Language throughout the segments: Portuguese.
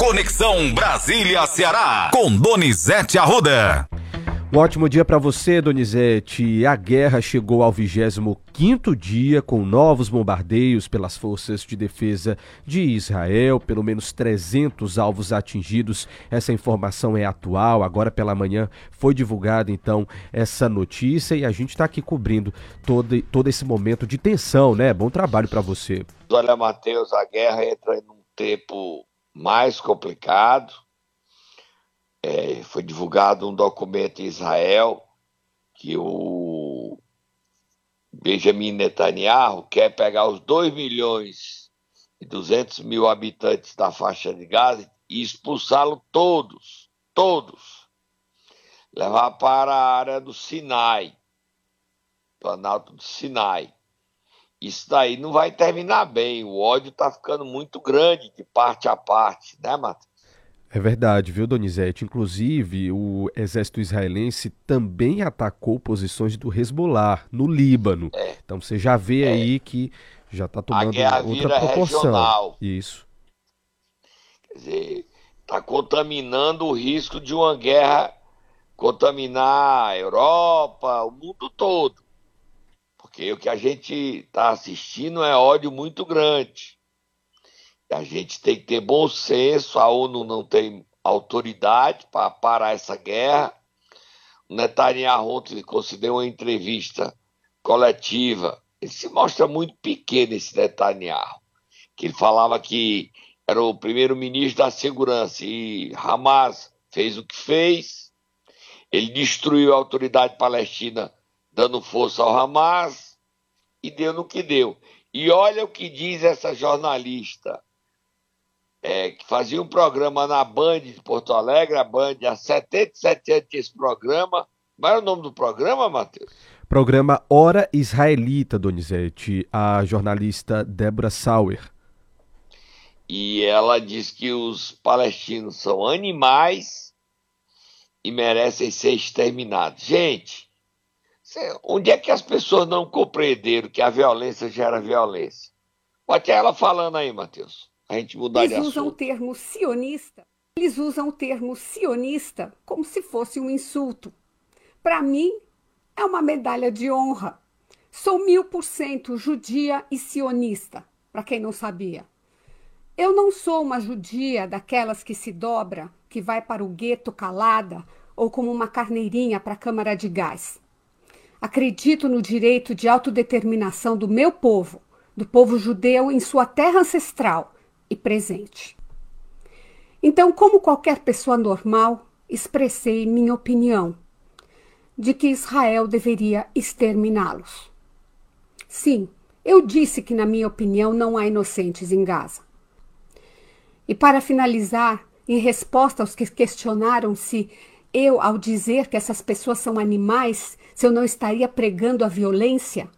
Conexão Brasília-Ceará, com Donizete Arruda. Um ótimo dia para você, Donizete. A guerra chegou ao 25º dia com novos bombardeios pelas forças de defesa de Israel, pelo menos 300 alvos atingidos. Essa informação é atual. Agora pela manhã foi divulgada então essa notícia e a gente está aqui cobrindo todo, todo esse momento de tensão, né? Bom trabalho para você. Olha, Matheus, a guerra entra em um tempo mais complicado. É, foi divulgado um documento em Israel que o Benjamin Netanyahu quer pegar os 2 milhões e 200 mil habitantes da faixa de Gaza e expulsá-los todos, todos, levar para a área do Sinai, Planalto do Sinai. Isso daí não vai terminar bem. O ódio está ficando muito grande de parte a parte, né, Matheus? É verdade, viu, Donizete? Inclusive, o exército israelense também atacou posições do Hezbollah no Líbano. É. Então você já vê é. aí que já está tomando outra proporção. Regional. Isso. Quer dizer, está contaminando o risco de uma guerra contaminar a Europa, o mundo todo. Porque o que a gente está assistindo é ódio muito grande. A gente tem que ter bom senso, a ONU não tem autoridade para parar essa guerra. O Netanyahu ontem concedeu uma entrevista coletiva. Ele se mostra muito pequeno, esse Netanyahu. Que ele falava que era o primeiro-ministro da segurança e Hamas fez o que fez. Ele destruiu a autoridade palestina dando força ao Hamas e deu no que deu. E olha o que diz essa jornalista, é, que fazia um programa na Band de Porto Alegre, a Band há 77 anos esse programa. Qual era o nome do programa, Matheus? Programa Hora Israelita, Donizete, a jornalista Débora Sauer. E ela diz que os palestinos são animais e merecem ser exterminados. Gente, Onde é que as pessoas não compreenderam que a violência gera violência? Pode ela falando aí, Matheus. A gente mudar Eles de usam o termo sionista. Eles usam o termo sionista como se fosse um insulto. Para mim, é uma medalha de honra. Sou mil por cento judia e sionista, para quem não sabia. Eu não sou uma judia daquelas que se dobra, que vai para o gueto calada ou como uma carneirinha para a câmara de gás. Acredito no direito de autodeterminação do meu povo, do povo judeu em sua terra ancestral e presente. Então, como qualquer pessoa normal, expressei minha opinião de que Israel deveria exterminá-los. Sim, eu disse que, na minha opinião, não há inocentes em Gaza. E para finalizar, em resposta aos que questionaram se eu, ao dizer que essas pessoas são animais, se eu não estaria pregando a violência?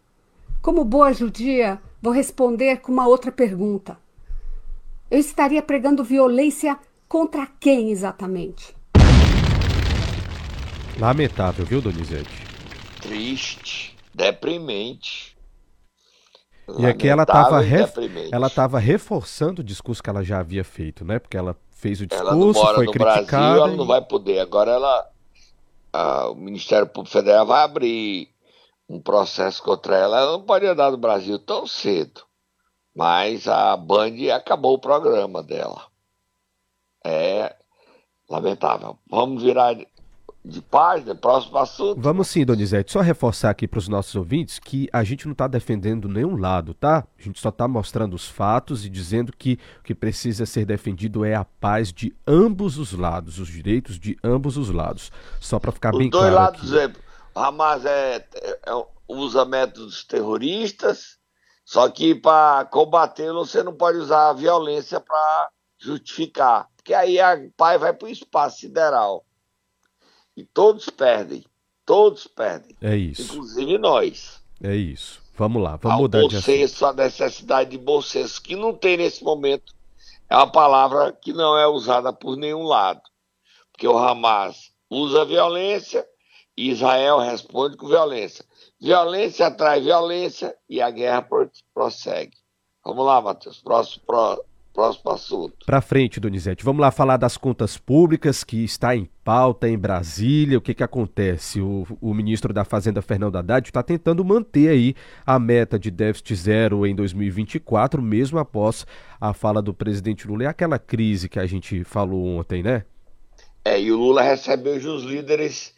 Como boa judia, vou responder com uma outra pergunta. Eu estaria pregando violência contra quem exatamente? Lamentável, viu, Donizete? Triste, deprimente. E aqui ela estava ref... ela estava reforçando o discurso que ela já havia feito, né? Porque ela fez o discurso, ela não mora foi no criticada. Brasil, ela não vai poder. Agora ela, o Ministério Público Federal vai abrir um processo contra ela. Ela não pode andar no Brasil tão cedo. Mas a Band acabou o programa dela. É lamentável. Vamos virar de página, próximo assunto. Vamos sim, Donizete. Só reforçar aqui para os nossos ouvintes que a gente não está defendendo nenhum lado, tá? A gente só está mostrando os fatos e dizendo que o que precisa ser defendido é a paz de ambos os lados, os direitos de ambos os lados. Só para ficar os bem claro. Os dois lados, é, Hamas é, é, é, usa métodos terroristas, só que para combatê-lo você não pode usar a violência para justificar, porque aí a paz vai para o espaço sideral. E todos perdem. Todos perdem. É isso. Inclusive nós. É isso. Vamos lá, vamos Ao mudar de assunto. a necessidade de bom senso, que não tem nesse momento, é uma palavra que não é usada por nenhum lado. Porque o Hamas usa violência e Israel responde com violência. Violência atrai violência e a guerra prossegue. Vamos lá, Matheus. Próximo, próximo assunto. Para frente, Donizete. Vamos lá falar das contas públicas, que está em pauta em Brasília. O que, que acontece? O, o ministro da Fazenda, Fernando Haddad, está tentando manter aí a meta de déficit zero em 2024, mesmo após a fala do presidente Lula. É aquela crise que a gente falou ontem, né? É, e o Lula recebeu os líderes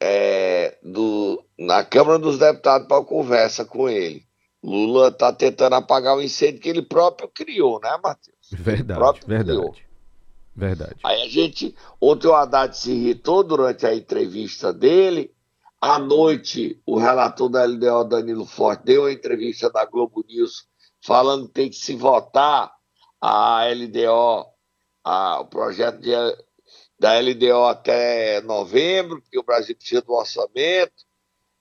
é, do, na Câmara dos Deputados para conversa com ele. Lula está tentando apagar o incêndio que ele próprio criou, né, Matheus? Verdade, verdade. Verdade. Aí a gente. Ontem o Haddad se irritou durante a entrevista dele. À noite, o relator da LDO, Danilo Forte, deu a entrevista da Globo News falando que tem que se votar a LDO, a, o projeto de, da LDO até novembro, porque o Brasil precisa do orçamento.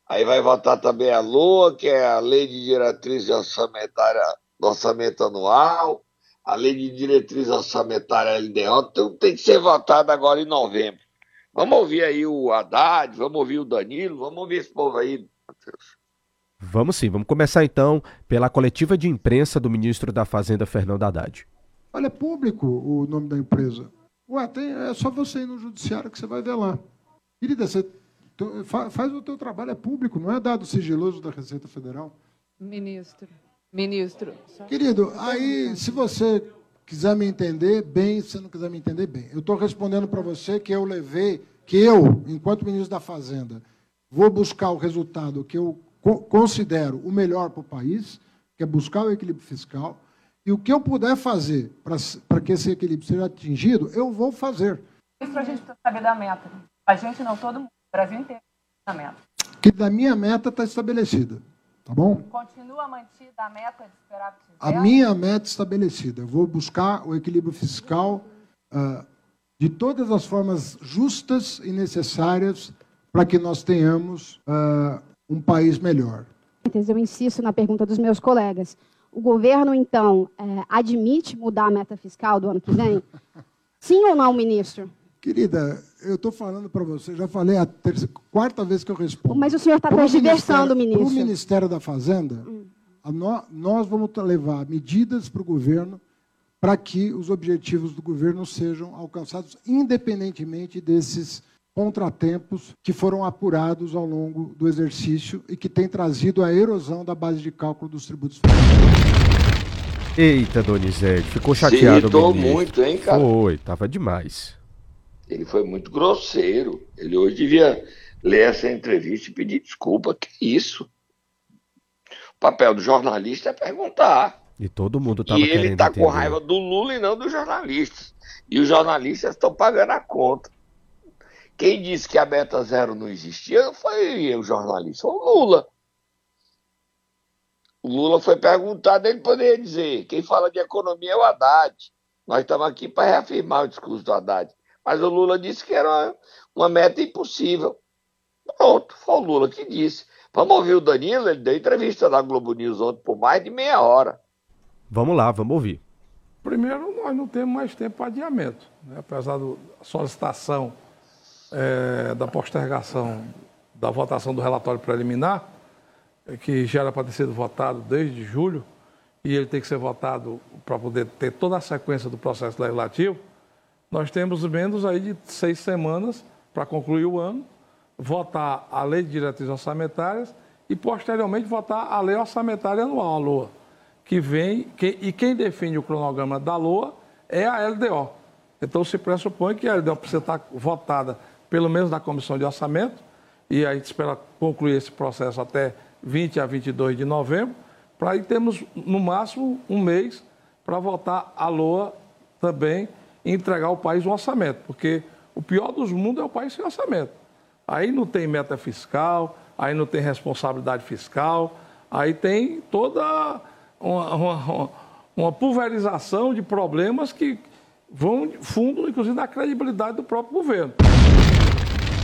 Aí vai votar também a LOA, que é a Lei de Diretriz Orçamentária do Orçamento Anual, a Lei de Diretriz Orçamentária LDO, então tem que ser votada agora em novembro. Vamos ouvir aí o Haddad, vamos ouvir o Danilo, vamos ouvir esse povo aí, Matheus. Vamos sim, vamos começar então pela coletiva de imprensa do ministro da Fazenda, Fernando Haddad. Olha, é público o nome da empresa. Ué, tem, é só você ir no judiciário que você vai ver lá. Querida, você faz o teu trabalho, é público, não é dado sigiloso da Receita Federal. Ministro, ministro. Querido, aí se você quiser me entender bem, se não quiser me entender bem, eu estou respondendo para você que eu levei, que eu, enquanto ministro da Fazenda, vou buscar o resultado que eu considero o melhor para o país, que é buscar o equilíbrio fiscal, e o que eu puder fazer para que esse equilíbrio seja atingido, eu vou fazer. Isso a gente precisa saber da meta. A gente não, todo mundo. O Brasil inteiro a meta. Que da minha meta está estabelecida. Tá bom? Continua mantida a meta de esperar A minha meta estabelecida. Eu vou buscar o equilíbrio fiscal uh, de todas as formas justas e necessárias para que nós tenhamos uh, um país melhor. Eu insisto na pergunta dos meus colegas. O governo, então, é, admite mudar a meta fiscal do ano que vem? Sim ou não, ministro? Querida, eu estou falando para você, já falei a terça, quarta vez que eu respondo. Mas o senhor está transversando, ministro. Para o Ministério da Fazenda, hum. no, nós vamos levar medidas para o governo para que os objetivos do governo sejam alcançados, independentemente desses contratempos que foram apurados ao longo do exercício e que tem trazido a erosão da base de cálculo dos tributos. Eita, Donizete, ficou chateado. Se muito, hein, cara? Foi, tava demais. Ele foi muito grosseiro. Ele hoje devia ler essa entrevista e pedir desculpa. Que isso? O papel do jornalista é perguntar. E todo mundo estava E ele está com raiva do Lula e não dos jornalistas. E os jornalistas estão pagando a conta. Quem disse que a meta zero não existia foi o jornalista, foi o Lula. O Lula foi perguntado, ele poderia dizer: quem fala de economia é o Haddad. Nós estamos aqui para reafirmar o discurso do Haddad. Mas o Lula disse que era uma meta impossível. Pronto, foi o Lula que disse. Vamos ouvir o Danilo, ele deu entrevista na Globo News ontem por mais de meia hora. Vamos lá, vamos ouvir. Primeiro, nós não temos mais tempo para adiamento. Né? Apesar da solicitação é, da postergação da votação do relatório preliminar, que já era para ter sido votado desde julho, e ele tem que ser votado para poder ter toda a sequência do processo legislativo, nós temos menos aí de seis semanas para concluir o ano, votar a lei de diretrizes orçamentárias e, posteriormente, votar a lei orçamentária anual, a LOA, que vem, que, e quem define o cronograma da LOA é a LDO. Então, se pressupõe que a LDO precisa estar votada, pelo menos na comissão de orçamento, e a gente espera concluir esse processo até 20 a 22 de novembro, para aí termos, no máximo, um mês para votar a LOA também entregar ao país um orçamento, porque o pior dos mundos é o país sem orçamento. Aí não tem meta fiscal, aí não tem responsabilidade fiscal, aí tem toda uma, uma, uma pulverização de problemas que vão fundo, inclusive, na credibilidade do próprio governo.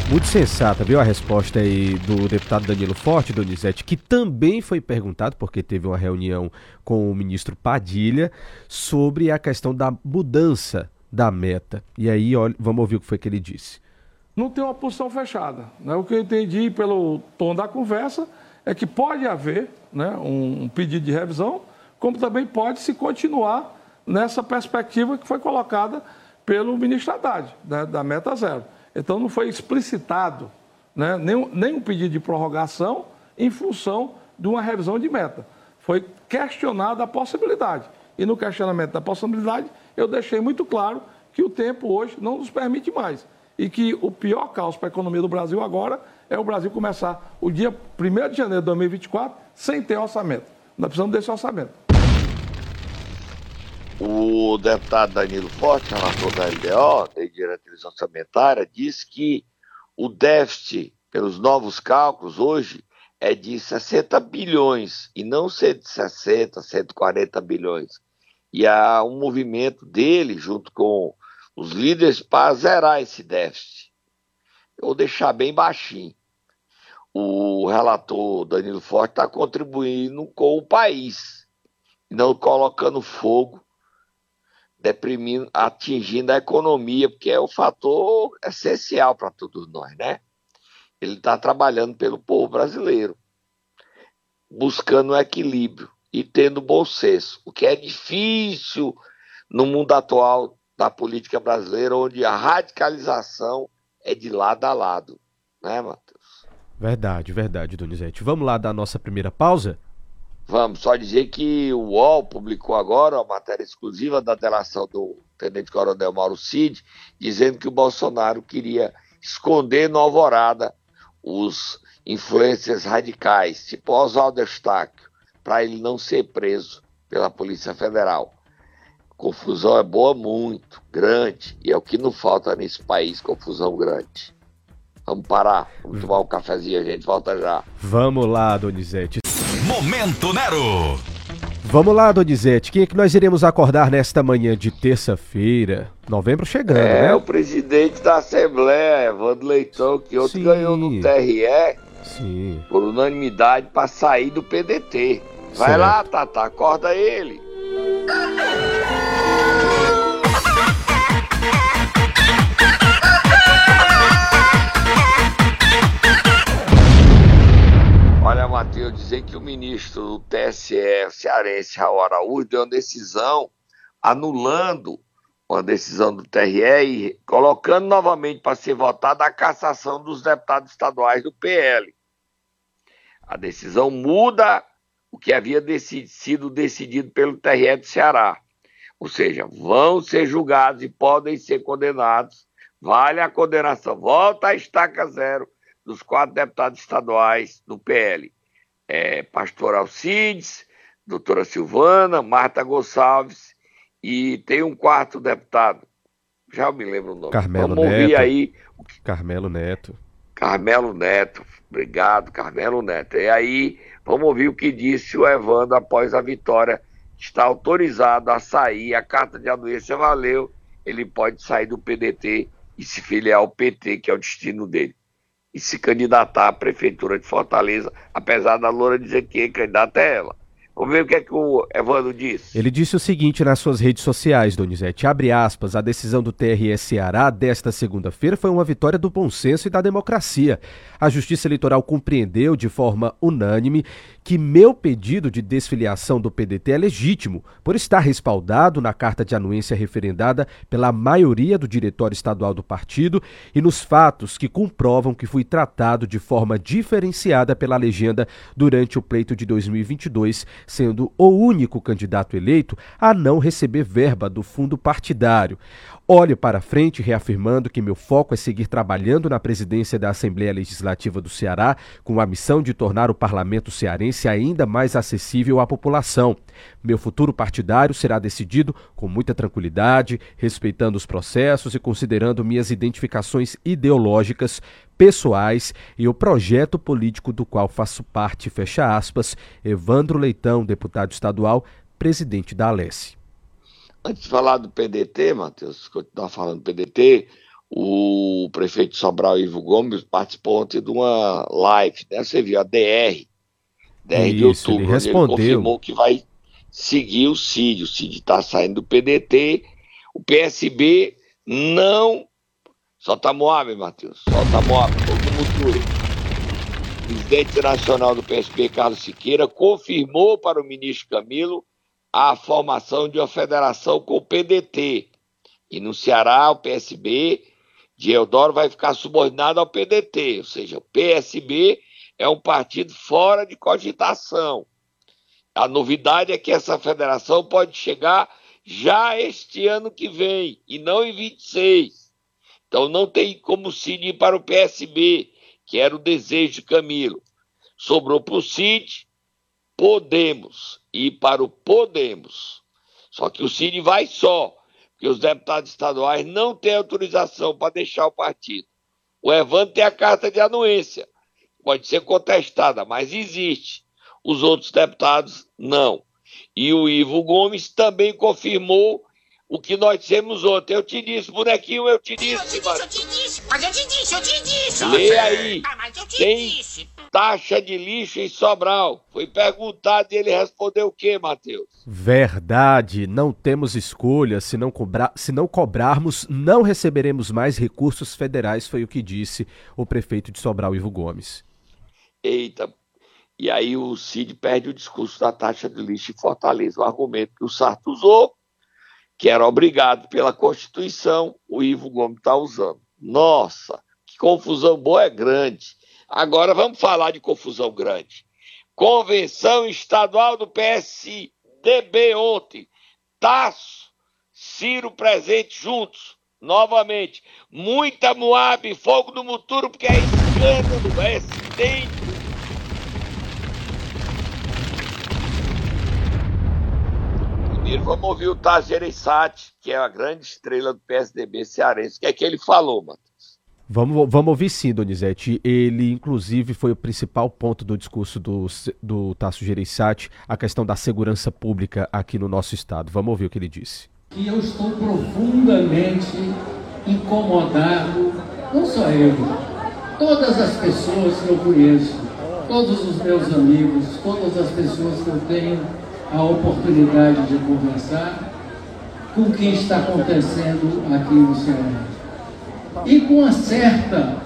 Muito sensata, viu a resposta aí do deputado Danilo Forte, Donizete, que também foi perguntado, porque teve uma reunião com o ministro Padilha, sobre a questão da mudança da meta. E aí, olha, vamos ouvir o que foi que ele disse. Não tem uma posição fechada. Né? O que eu entendi pelo tom da conversa é que pode haver né, um pedido de revisão, como também pode se continuar nessa perspectiva que foi colocada pelo ministro Haddad, né, da meta zero. Então não foi explicitado né, nem, nem um pedido de prorrogação em função de uma revisão de meta. Foi questionada a possibilidade. E no questionamento da possibilidade, eu deixei muito claro que o tempo hoje não nos permite mais. E que o pior caos para a economia do Brasil agora é o Brasil começar o dia 1 de janeiro de 2024 sem ter orçamento. Nós precisamos desse orçamento. O deputado Danilo Forte, relator da LDO, da diretriz orçamentária, disse que o déficit, pelos novos cálculos, hoje é de 60 bilhões e não 160, 140 bilhões. E há um movimento dele, junto com os líderes, para zerar esse déficit. Vou deixar bem baixinho. O relator Danilo Forte está contribuindo com o país, não colocando fogo deprimindo, atingindo a economia, porque é o fator essencial para todos nós, né? Ele está trabalhando pelo povo brasileiro, buscando um equilíbrio e tendo bom senso, o que é difícil no mundo atual da política brasileira, onde a radicalização é de lado a lado, né, Matheus? Verdade, verdade, Donizete. Vamos lá dar a nossa primeira pausa? Vamos só dizer que o UOL publicou agora a matéria exclusiva da delação do Tenente Coronel Mauro Cid, dizendo que o Bolsonaro queria esconder no Alvorada os influências radicais, tipo Oswaldo Eustáquio, para ele não ser preso pela Polícia Federal. Confusão é boa muito, grande, e é o que não falta nesse país, confusão grande. Vamos parar, vamos tomar um cafezinho, a gente volta já. Vamos lá, Donizete. Momento Nero. Vamos lá, Donizete. Quem é que nós iremos acordar nesta manhã de terça-feira? Novembro chegando, é, né? o presidente da Assembleia, Evandro Leitão, que ontem Sim. ganhou no TRE Sim. por unanimidade para sair do PDT. Vai certo. lá, Tata, acorda ele. Olha, Matheus, dizer que o ministro do TSE, cearense Raul Araújo, deu uma decisão anulando uma decisão do TRE e colocando novamente para ser votada a cassação dos deputados estaduais do PL. A decisão muda o que havia sido decidido pelo TRE do Ceará. Ou seja, vão ser julgados e podem ser condenados. Vale a condenação. Volta a estaca zero dos quatro deputados estaduais do PL. É, Pastor Alcides, doutora Silvana, Marta Gonçalves e tem um quarto deputado. Já me lembro o nome. Carmelo Vamos Neto. ouvir aí. Carmelo Neto. Carmelo Neto. Obrigado, Carmelo Neto. E aí, vamos ouvir o que disse o Evandro após a vitória. Está autorizado a sair, a carta de anuência valeu, ele pode sair do PDT e se filiar ao PT, que é o destino dele e se candidatar à Prefeitura de Fortaleza, apesar da Loura dizer que é candidata é ela. Vamos ver o que é que o Evandro disse. Ele disse o seguinte nas suas redes sociais, Donizete, abre aspas, a decisão do TRE Ceará desta segunda-feira foi uma vitória do bom senso e da democracia. A Justiça Eleitoral compreendeu de forma unânime que meu pedido de desfiliação do PDT é legítimo, por estar respaldado na carta de anuência referendada pela maioria do diretório estadual do partido e nos fatos que comprovam que fui tratado de forma diferenciada pela legenda durante o pleito de 2022 sendo o único candidato eleito a não receber verba do fundo partidário. Olho para frente, reafirmando que meu foco é seguir trabalhando na presidência da Assembleia Legislativa do Ceará, com a missão de tornar o parlamento cearense ainda mais acessível à população. Meu futuro partidário será decidido com muita tranquilidade, respeitando os processos e considerando minhas identificações ideológicas, pessoais e o projeto político do qual faço parte, fecha aspas, Evandro Leitão, deputado estadual, presidente da Alesse. Antes de falar do PDT, Matheus, continuar falando do PDT, o prefeito Sobral, Ivo Gomes, participou ontem de uma live, né? Você viu, a DR, DR Isso, de outubro, ele, respondeu. ele confirmou que vai seguir o CID. O CID está saindo do PDT, o PSB não. Solta Moab, Matheus, solta Moab, todo mundo O presidente nacional do PSB, Carlos Siqueira, confirmou para o ministro Camilo a formação de uma federação com o PDT. E no Ceará, o PSB de Eudoro vai ficar subordinado ao PDT, ou seja, o PSB é um partido fora de cogitação. A novidade é que essa federação pode chegar já este ano que vem e não em 26. Então não tem como Cid ir para o PSB, que era o desejo de Camilo. Sobrou para o Cid, Podemos ir para o Podemos. Só que o Cid vai só, porque os deputados estaduais não têm autorização para deixar o partido. O Evandro tem a carta de anuência, pode ser contestada, mas existe. Os outros deputados não. E o Ivo Gomes também confirmou o que nós dissemos ontem. Eu te disse, bonequinho, eu te disse, eu te disse, eu te disse, mas eu te disse, eu te disse. Lê aí. Ah, mas eu te Tem disse. Taxa de lixo em Sobral. Foi perguntado e ele respondeu o quê, Matheus? Verdade, não temos escolha. Se não, cobrar, se não cobrarmos, não receberemos mais recursos federais, foi o que disse o prefeito de Sobral, Ivo Gomes. Eita. E aí o Cid perde o discurso da taxa de lixo em Fortaleza. O argumento que o Sarto usou, que era obrigado pela Constituição, o Ivo Gomes está usando. Nossa, que confusão boa é grande. Agora vamos falar de confusão grande. Convenção Estadual do PSDB ontem. Tasso, Ciro presente juntos. Novamente. Muita Moab, fogo no muturo, porque é escândalo, é acidente. Primeiro vamos ouvir o Tasso Gereissati, que é a grande estrela do PSDB cearense. O que é que ele falou, mano? Vamos, vamos ouvir sim, Donizete. Ele, inclusive, foi o principal ponto do discurso do, do Tasso Gereissati, a questão da segurança pública aqui no nosso estado. Vamos ouvir o que ele disse. E eu estou profundamente incomodado, não só eu, todas as pessoas que eu conheço, todos os meus amigos, todas as pessoas que eu tenho a oportunidade de conversar com o que está acontecendo aqui no Ceará e com uma certa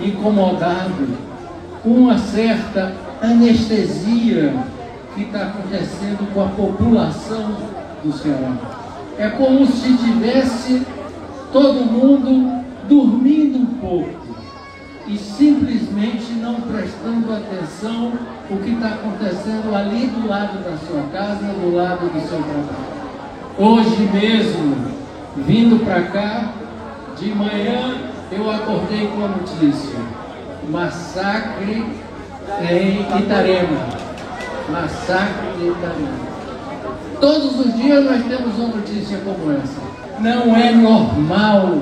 incomodado, com uma certa anestesia que está acontecendo com a população do Ceará. É como se tivesse todo mundo dormindo um pouco e simplesmente não prestando atenção o que está acontecendo ali do lado da sua casa, do lado do seu trabalho. Hoje mesmo, vindo para cá, de manhã eu acordei com a notícia: massacre em Itarema. Massacre em Itarema. Todos os dias nós temos uma notícia como essa. Não é normal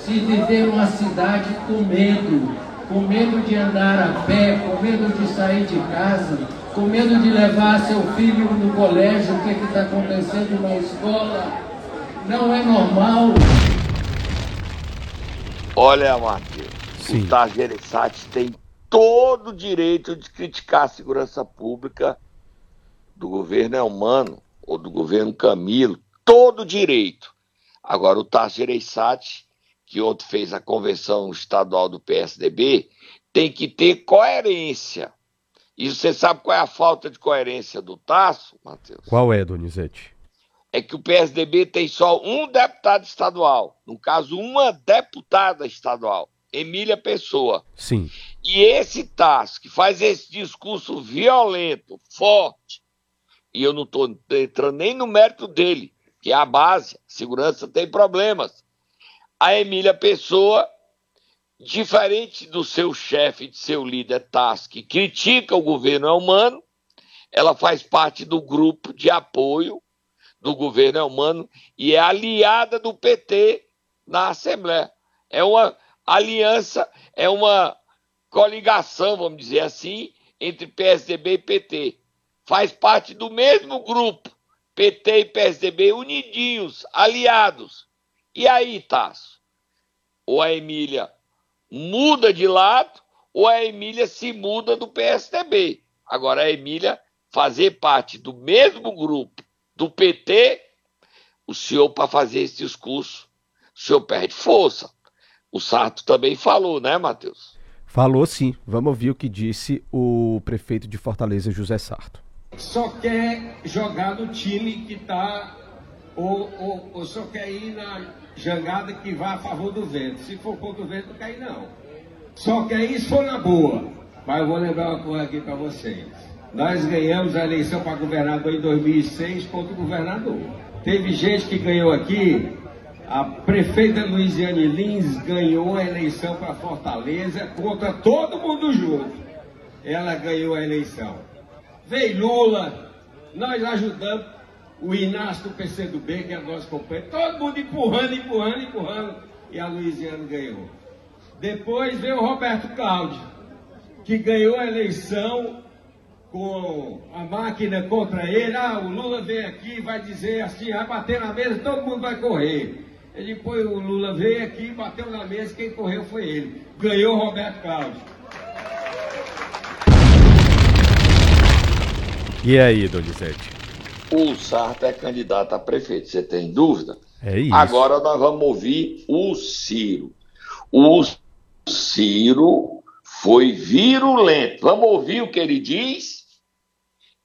se viver uma cidade com medo, com medo de andar a pé, com medo de sair de casa, com medo de levar seu filho no colégio, o que está acontecendo na escola. Não é normal. Olha, Matheus, Sim. o Tasso Gereissati tem todo o direito de criticar a segurança pública do governo Elmano ou do governo Camilo, todo o direito. Agora, o Tasso Gereissati, que ontem fez a convenção estadual do PSDB, tem que ter coerência. E você sabe qual é a falta de coerência do Tasso, Matheus? Qual é, Donizete? É que o PSDB tem só um deputado estadual, no caso, uma deputada estadual, Emília Pessoa. Sim. E esse Tasso, que faz esse discurso violento, forte, e eu não estou entrando nem no mérito dele, que é a base, segurança tem problemas. A Emília Pessoa, diferente do seu chefe, de seu líder Tasso, que critica o governo humano, ela faz parte do grupo de apoio do governo humano e é aliada do PT na Assembleia. É uma aliança, é uma coligação, vamos dizer assim, entre PSDB e PT. Faz parte do mesmo grupo, PT e PSDB unidinhos, aliados. E aí, Tasso? Ou a Emília muda de lado, ou a Emília se muda do PSDB. Agora, a Emília fazer parte do mesmo grupo do PT, o senhor, para fazer esse discurso, o senhor perde força. O Sarto também falou, né, Matheus? Falou sim. Vamos ouvir o que disse o prefeito de Fortaleza, José Sarto. só quer jogar no time que está, ou, ou, ou, só quer ir na jangada que vai a favor do vento. Se for contra o vento, não quer ir não. Só quer ir se for na boa. Mas eu vou lembrar uma coisa aqui para vocês. Nós ganhamos a eleição para governador em 2006 contra o governador. Teve gente que ganhou aqui, a prefeita Luiziane Lins ganhou a eleição para Fortaleza contra todo mundo junto. Ela ganhou a eleição. Veio Lula, nós ajudamos o Inácio do PCdoB, que é nosso companheiro, todo mundo empurrando, empurrando, empurrando, e a Luiziane ganhou. Depois veio o Roberto Cláudio, que ganhou a eleição com a máquina contra ele. Ah, o Lula vem aqui vai dizer assim, vai bater na mesa, todo mundo vai correr. Ele depois o Lula veio aqui, bateu na mesa, quem correu foi ele. Ganhou o Roberto Cláudio. E aí, Donizete? O Sarto é candidato a prefeito, você tem dúvida? É isso. Agora nós vamos ouvir o Ciro. O Ciro foi virulento. Vamos ouvir o que ele diz?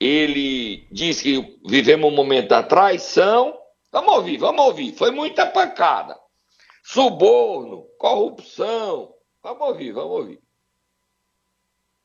Ele diz que vivemos um momento da traição. Vamos ouvir, vamos ouvir. Foi muita pancada. Suborno, corrupção. Vamos ouvir, vamos ouvir.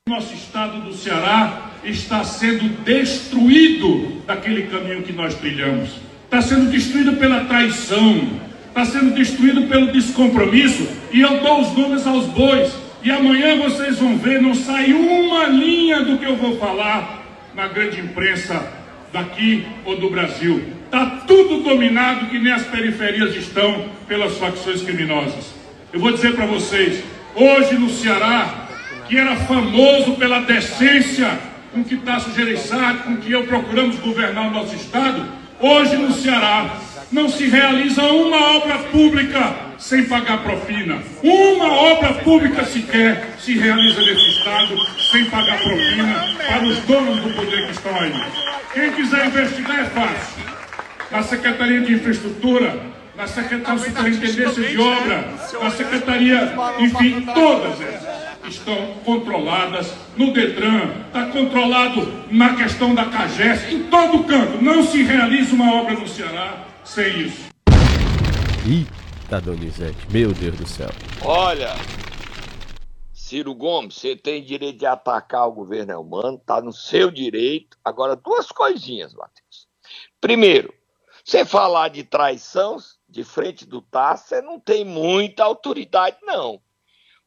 Nosso estado do Ceará está sendo destruído daquele caminho que nós trilhamos. Está sendo destruído pela traição, está sendo destruído pelo descompromisso. E eu dou os nomes aos bois. E amanhã vocês vão ver, não sai uma linha do que eu vou falar na grande imprensa daqui ou do Brasil. Está tudo dominado, que nem as periferias estão, pelas facções criminosas. Eu vou dizer para vocês, hoje no Ceará, que era famoso pela decência com que Tasso Gereissati, com que eu procuramos governar o nosso Estado, hoje no Ceará não se realiza uma obra pública sem pagar propina. Uma obra pública sequer se realiza nesse Estado sem pagar propina para os donos do poder que estão aí. Quem quiser investigar é fácil. Na Secretaria de Infraestrutura, na Secretaria Superintendência de Obra, na Secretaria, enfim, todas essas estão controladas no Detran, está controlado na questão da CAGES, em todo canto. Não se realiza uma obra no Ceará sem isso. Eita, Donizete, meu Deus do céu. Olha, Ciro Gomes, você tem direito de atacar o governo Elmano, está no seu direito. Agora, duas coisinhas, Matheus. Primeiro, você falar de traição de frente do TAS, você não tem muita autoridade, não.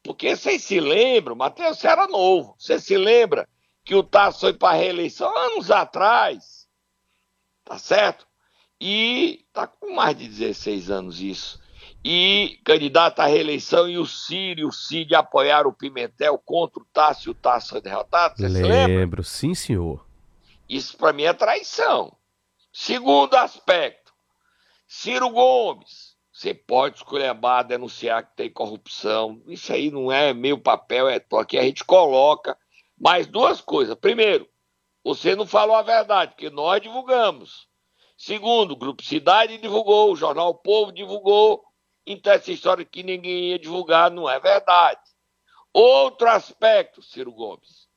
Porque vocês se lembram, Matheus, você era novo, você se lembra que o Tasso foi para a reeleição anos atrás, tá certo? E tá com mais de 16 anos isso. E candidato à reeleição e o Ciro e o Cid apoiaram o Pimentel contra o Tasso e o Tasso foi derrotado, você Lembro, se lembra? sim senhor. Isso para mim é traição. Segundo aspecto, Ciro Gomes, você pode esculhambar, denunciar que tem corrupção. Isso aí não é meu papel, é aqui a gente coloca. Mas duas coisas. Primeiro, você não falou a verdade, porque nós divulgamos. Segundo, o Grupo Cidade divulgou, o Jornal o Povo divulgou. Então essa história que ninguém ia divulgar não é verdade. Outro aspecto, Ciro Gomes.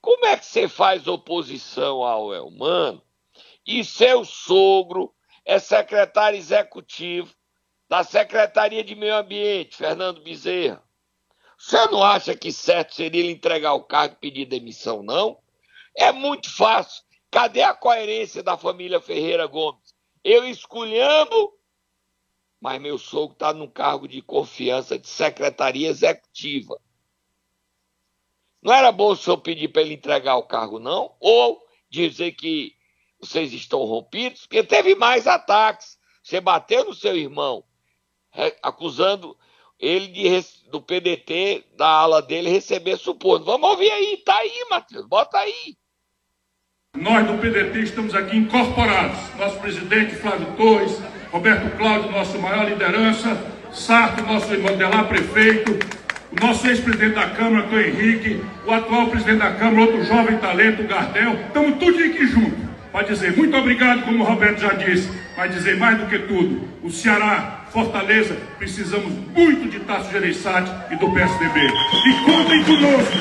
Como é que você faz oposição ao Elmano e seu sogro é secretário executivo da Secretaria de Meio Ambiente, Fernando Bezerra. Você não acha que certo seria ele entregar o cargo e pedir demissão, não? É muito fácil. Cadê a coerência da família Ferreira Gomes? Eu escolhendo, mas meu sogro está num cargo de confiança de secretaria executiva. Não era bom o senhor pedir para ele entregar o cargo, não? Ou dizer que vocês estão rompidos? Porque teve mais ataques. Você bateu no seu irmão, acusando ele de, do PDT, da ala dele, receber suposto. Vamos ouvir aí, tá aí, Matheus, bota aí. Nós do PDT estamos aqui incorporados. Nosso presidente Flávio Torres, Roberto Cláudio, nosso maior liderança, Sarto, nosso irmão Delá, prefeito, o nosso ex-presidente da Câmara, Antônio Henrique, o atual presidente da Câmara, outro jovem talento, o Gardel, estamos tudo aqui juntos. Pode dizer muito obrigado, como o Roberto já disse, vai dizer mais do que tudo. O Ceará Fortaleza, precisamos muito de Tasso Gereissati e do PSDB. E contem conosco.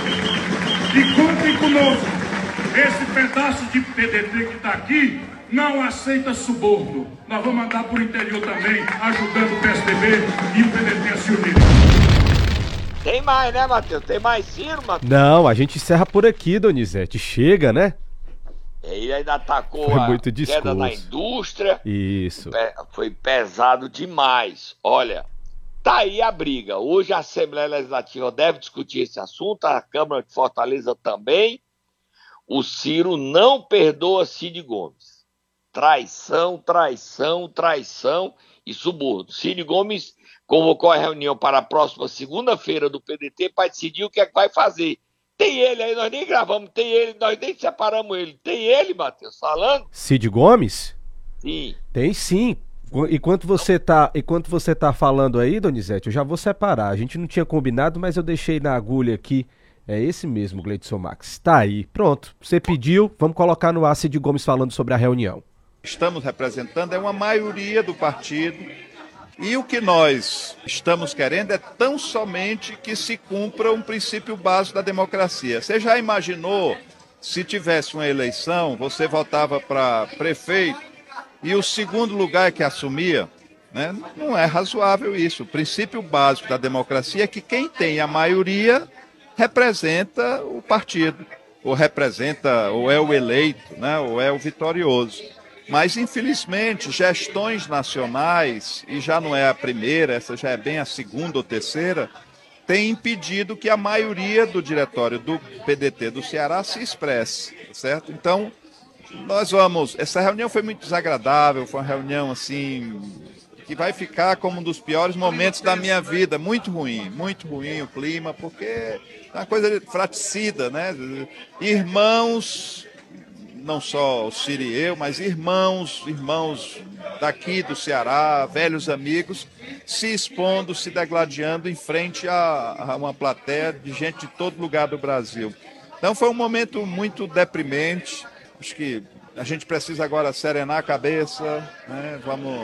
E contem conosco. Esse pedaço de PDT que está aqui não aceita suborno. Nós vamos andar por interior também, ajudando o PSDB e o PDT a se unir. Tem mais, né, Matheus? Tem mais Ciro, Matheus? Não, a gente encerra por aqui, Donizete. Chega, né? Ele ainda atacou Foi a muito queda na discurso. indústria. Isso. Foi pesado demais. Olha, tá aí a briga. Hoje a Assembleia Legislativa deve discutir esse assunto, a Câmara de Fortaleza também. O Ciro não perdoa Cid Gomes. Traição, traição, traição e suborno. Cid Gomes convocou a reunião para a próxima segunda-feira do PDT para decidir o que é que vai fazer. Tem ele aí, nós nem gravamos, tem ele, nós nem separamos ele. Tem ele, Matheus, falando? Cid Gomes? Sim. Tem sim. Enquanto você tá, enquanto você tá falando aí, Donizete, eu já vou separar. A gente não tinha combinado, mas eu deixei na agulha aqui. É esse mesmo, Gleidson Max. Tá aí. Pronto. Você pediu, vamos colocar no ar Cid Gomes falando sobre a reunião. Estamos representando é uma maioria do partido. E o que nós estamos querendo é tão somente que se cumpra um princípio básico da democracia. Você já imaginou se tivesse uma eleição, você votava para prefeito e o segundo lugar que assumia? Né? Não é razoável isso. O princípio básico da democracia é que quem tem a maioria representa o partido, ou representa, ou é o eleito, né? ou é o vitorioso. Mas, infelizmente, gestões nacionais, e já não é a primeira, essa já é bem a segunda ou terceira, tem impedido que a maioria do diretório do PDT do Ceará se expresse, certo? Então, nós vamos. Essa reunião foi muito desagradável, foi uma reunião assim que vai ficar como um dos piores momentos da minha vida, muito ruim, muito ruim o clima, porque é uma coisa fraticida, né? Irmãos, não só o Ciro e eu, mas irmãos, irmãos daqui do Ceará, velhos amigos, se expondo, se degladiando em frente a, a uma plateia de gente de todo lugar do Brasil. Então foi um momento muito deprimente. Acho que a gente precisa agora serenar a cabeça, né? Vamos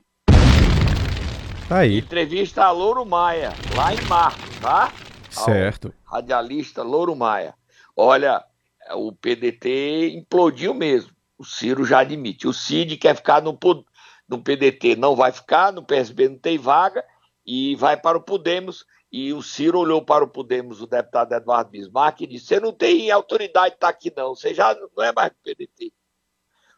Tá aí. Entrevista a Louro Maia, lá em Marcos, tá? Certo. Ao radialista Louro Maia. Olha, o PDT implodiu mesmo. O Ciro já admite. O Cid quer ficar no, no PDT, não vai ficar, no PSB não tem vaga, e vai para o Podemos. E o Ciro olhou para o Podemos, o deputado Eduardo Bismarck, e disse: Você não tem autoridade de estar aqui, não. Você já não é mais do PDT.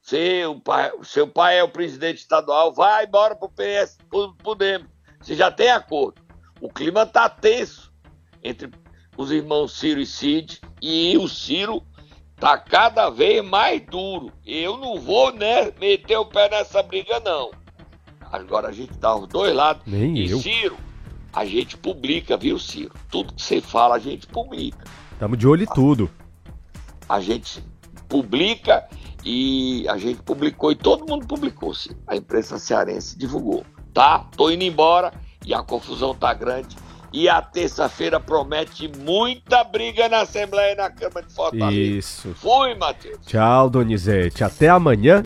Seu pai, seu pai é o presidente estadual, vai embora pro PS, pro Podemos. Você já tem acordo. O clima tá tenso entre os irmãos Ciro e Cid, e o Ciro tá cada vez mais duro. Eu não vou né, meter o pé nessa briga, não. Agora a gente dá os dois lados. Nem e eu. Ciro, a gente publica, viu, Ciro? Tudo que você fala, a gente publica Tamo de olho em tudo. a gente publica e a gente publicou e todo mundo publicou, sim. A imprensa cearense divulgou. Tá? Tô indo embora e a confusão tá grande. E a terça-feira promete muita briga na Assembleia e na Câmara de Fortaleza. Isso. Fui, Matheus. Tchau, Donizete. Até amanhã.